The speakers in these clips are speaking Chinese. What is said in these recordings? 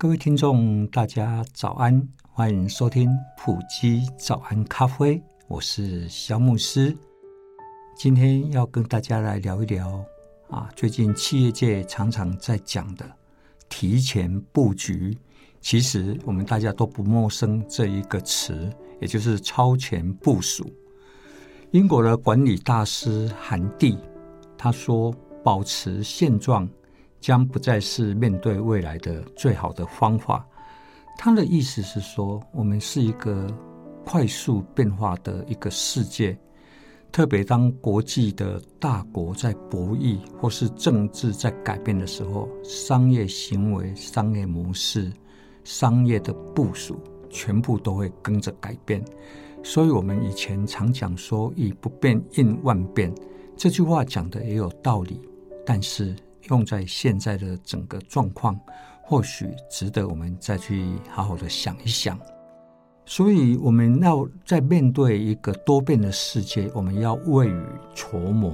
各位听众，大家早安，欢迎收听普基早安咖啡，我是小牧师。今天要跟大家来聊一聊啊，最近企业界常常在讲的提前布局，其实我们大家都不陌生这一个词，也就是超前部署。英国的管理大师韩蒂他说：“保持现状。”将不再是面对未来的最好的方法。他的意思是说，我们是一个快速变化的一个世界，特别当国际的大国在博弈或是政治在改变的时候，商业行为、商业模式、商业的部署，全部都会跟着改变。所以，我们以前常讲说“以不变应万变”，这句话讲的也有道理，但是。用在现在的整个状况，或许值得我们再去好好的想一想。所以，我们要在面对一个多变的世界，我们要未雨绸缪，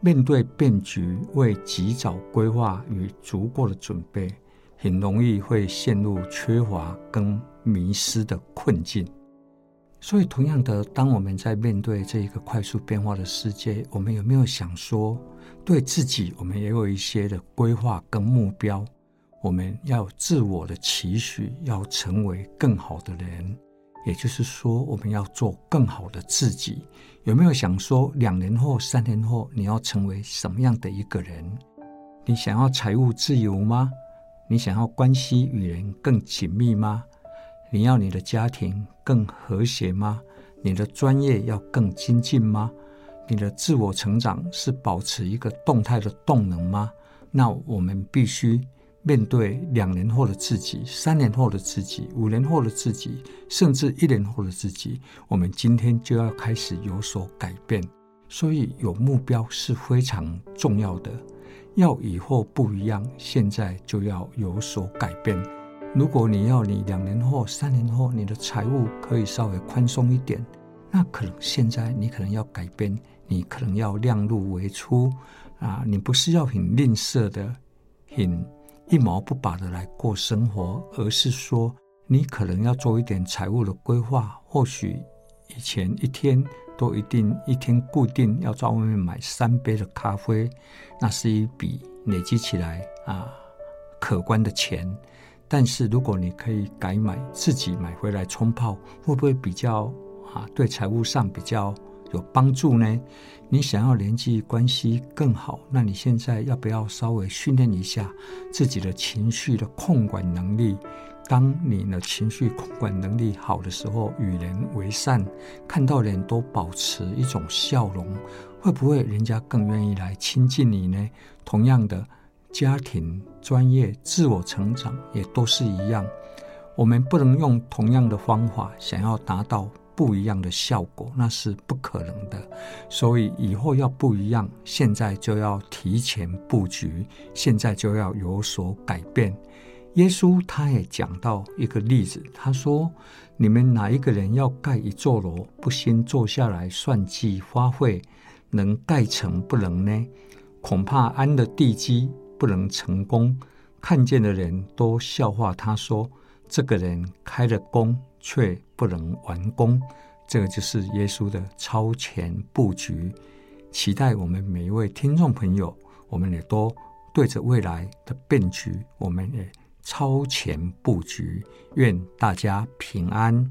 面对变局，为及早规划与足够的准备，很容易会陷入缺乏跟迷失的困境。所以，同样的，当我们在面对这一个快速变化的世界，我们有没有想说，对自己，我们也有一些的规划跟目标？我们要有自我的期许，要成为更好的人，也就是说，我们要做更好的自己。有没有想说，两年后、三年后，你要成为什么样的一个人？你想要财务自由吗？你想要关系与人更紧密吗？你要你的家庭更和谐吗？你的专业要更精进吗？你的自我成长是保持一个动态的动能吗？那我们必须面对两年后的自己、三年后的自己、五年后的自己，甚至一年后的自己。我们今天就要开始有所改变。所以有目标是非常重要的。要以后不一样，现在就要有所改变。如果你要你两年后、三年后你的财务可以稍微宽松一点，那可能现在你可能要改变，你可能要量入为出啊，你不是要很吝啬的、很一毛不拔的来过生活，而是说你可能要做一点财务的规划。或许以前一天都一定一天固定要在外面买三杯的咖啡，那是一笔累积起来啊可观的钱。但是，如果你可以改买自己买回来冲泡，会不会比较啊？对财务上比较有帮助呢？你想要人际关系更好，那你现在要不要稍微训练一下自己的情绪的控管能力？当你的情绪控管能力好的时候，与人为善，看到人都保持一种笑容，会不会人家更愿意来亲近你呢？同样的。家庭、专业、自我成长也都是一样，我们不能用同样的方法想要达到不一样的效果，那是不可能的。所以以后要不一样，现在就要提前布局，现在就要有所改变。耶稣他也讲到一个例子，他说：“你们哪一个人要盖一座楼，不先坐下来算计花费，能盖成不能呢？恐怕安的地基。”不能成功，看见的人都笑话他说：“这个人开了工却不能完工。”这个就是耶稣的超前布局。期待我们每一位听众朋友，我们也都对着未来的变局，我们也超前布局。愿大家平安。